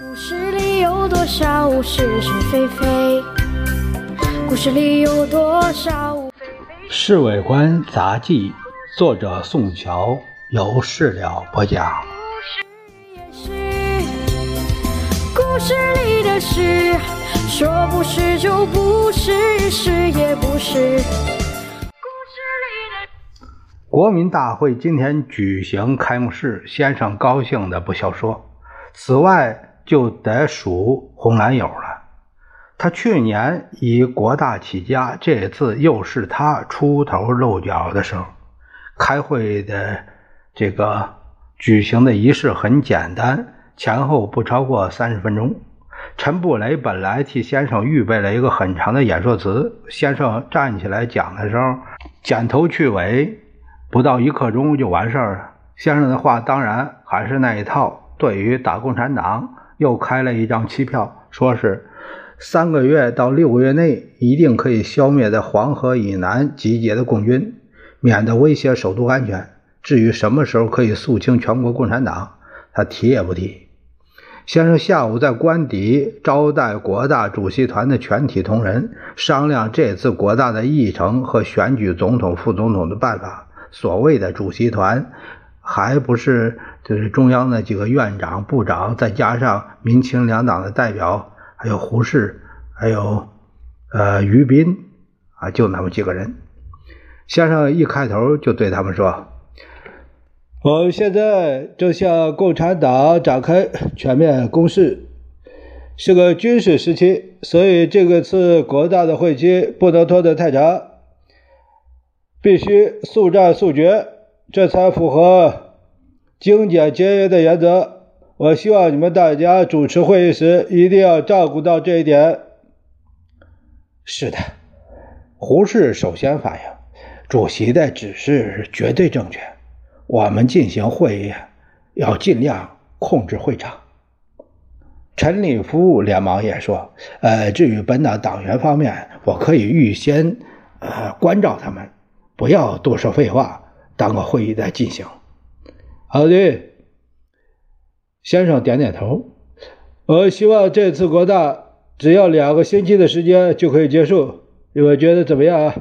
故事里有多少是是非非？故事里有多少？《侍卫官杂记》作者宋乔，由事了播讲。故事里的事，说不是就不是，是也不是。故事里的国民大会今天举行开幕式，先生高兴的不消说。此外，就得数红蓝友了。他去年以国大起家，这次又是他出头露脚的时候。开会的这个举行的仪式很简单，前后不超过三十分钟。陈布雷本来替先生预备了一个很长的演说词，先生站起来讲的时候，剪头去尾，不到一刻钟就完事儿了。先生的话当然还是那一套，对于打共产党。又开了一张期票，说是三个月到六个月内一定可以消灭在黄河以南集结的共军，免得威胁首都安全。至于什么时候可以肃清全国共产党，他提也不提。先生下午在官邸招待国大主席团的全体同仁，商量这次国大的议程和选举总统、副总统的办法。所谓的主席团。还不是就是中央的几个院长、部长，再加上民清两党的代表，还有胡适，还有呃于斌啊，就那么几个人。先生一开头就对他们说：“我们现在正向共产党展开全面攻势，是个军事时期，所以这个次国大的会期不能拖得太长，必须速战速决。”这才符合精简节约的原则。我希望你们大家主持会议时一定要照顾到这一点。是的，胡适首先反应，主席的指示绝对正确。我们进行会议要尽量控制会场。陈立夫连忙也说：“呃，至于本党党员方面，我可以预先呃关照他们，不要多说废话。”当个会议在进行。好的，先生点点头。我希望这次国大只要两个星期的时间就可以结束。你们觉得怎么样啊？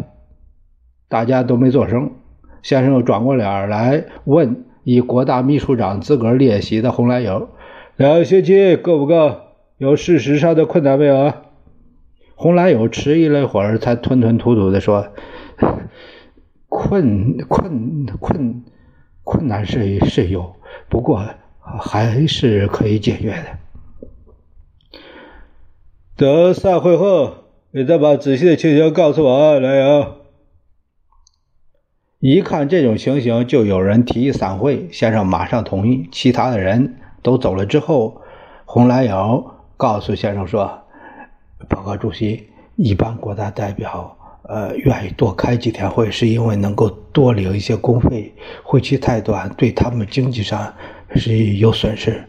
大家都没做声。先生转过脸来问以国大秘书长资格列席的红蓝友：“两个星期够不够？有事实上的困难没有？”红蓝友迟疑了一会儿，才吞吞吐吐地说。困困困困难是是有，不过还是可以解决的。等散会后，你再把仔细的情形告诉我，来友。一看这种情形，就有人提议散会，先生马上同意。其他的人都走了之后，红蓝友告诉先生说：“报告主席，一般国大代表。”呃，愿意多开几天会，是因为能够多领一些工费。会期太短，对他们经济上是有损失。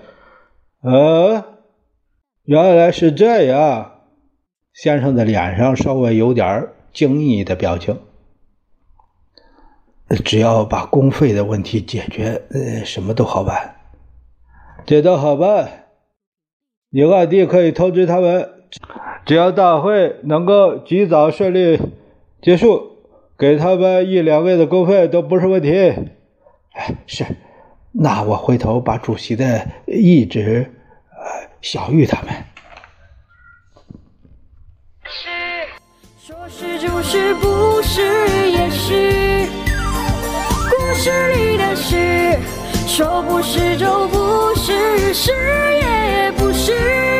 呃，原来是这样。先生的脸上稍微有点惊异的表情。只要把工费的问题解决，呃，什么都好办。这都好办。你外地可以通知他们。只要大会能够及早顺利结束，给他们一两个月的工费都不是问题。哎，是，那我回头把主席的意志，呃，小玉他们。是说是就是，不是也是。故事里的事，说不是就不是，是也不是。